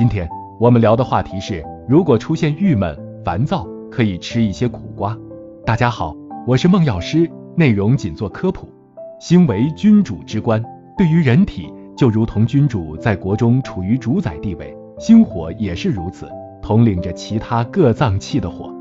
今天我们聊的话题是，如果出现郁闷、烦躁，可以吃一些苦瓜。大家好，我是孟药师，内容仅做科普。心为君主之官，对于人体就如同君主在国中处于主宰地位，心火也是如此，统领着其他各脏器的火。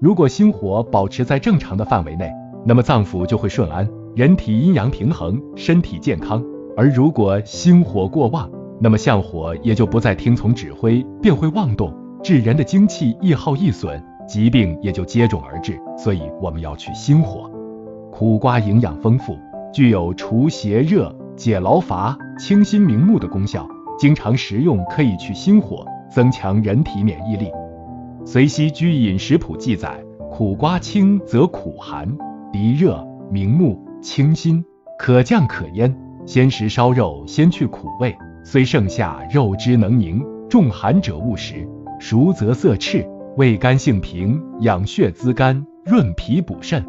如果心火保持在正常的范围内，那么脏腑就会顺安，人体阴阳平衡，身体健康。而如果心火过旺，那么相火也就不再听从指挥，便会妄动，致人的精气易耗易损，疾病也就接踵而至。所以我们要去心火。苦瓜营养丰富，具有除邪热、解劳乏、清心明目的功效，经常食用可以去心火，增强人体免疫力。随西居饮食谱记载，苦瓜清则苦寒，涤热明目，清心，可降可咽。鲜食烧肉，先去苦味。虽盛夏，肉汁能凝，重寒者勿食。熟则色赤，味甘性平，养血滋肝，润脾补肾。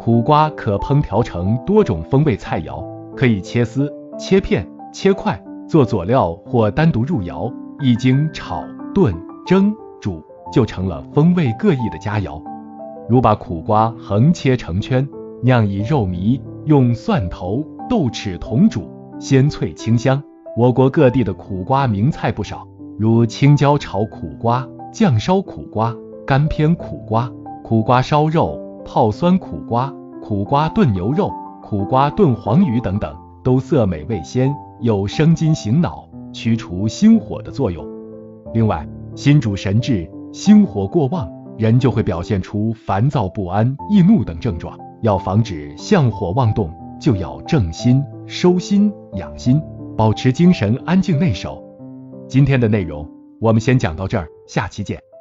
苦瓜可烹调成多种风味菜肴，可以切丝、切片、切块做佐料，或单独入肴，一经炒、炖、蒸、煮，就成了风味各异的佳肴。如把苦瓜横切成圈，酿以肉糜，用蒜头。豆豉同煮，鲜脆清香。我国各地的苦瓜名菜不少，如青椒炒苦瓜、酱烧苦瓜、干煸苦瓜、苦瓜烧肉、泡酸苦瓜、苦瓜炖牛肉、苦瓜炖黄鱼等等，都色美味鲜，有生津醒脑、驱除心火的作用。另外，心主神志，心火过旺，人就会表现出烦躁不安、易怒等症状。要防止相火妄动。就要正心、收心、养心，保持精神安静内守。今天的内容我们先讲到这儿，下期见。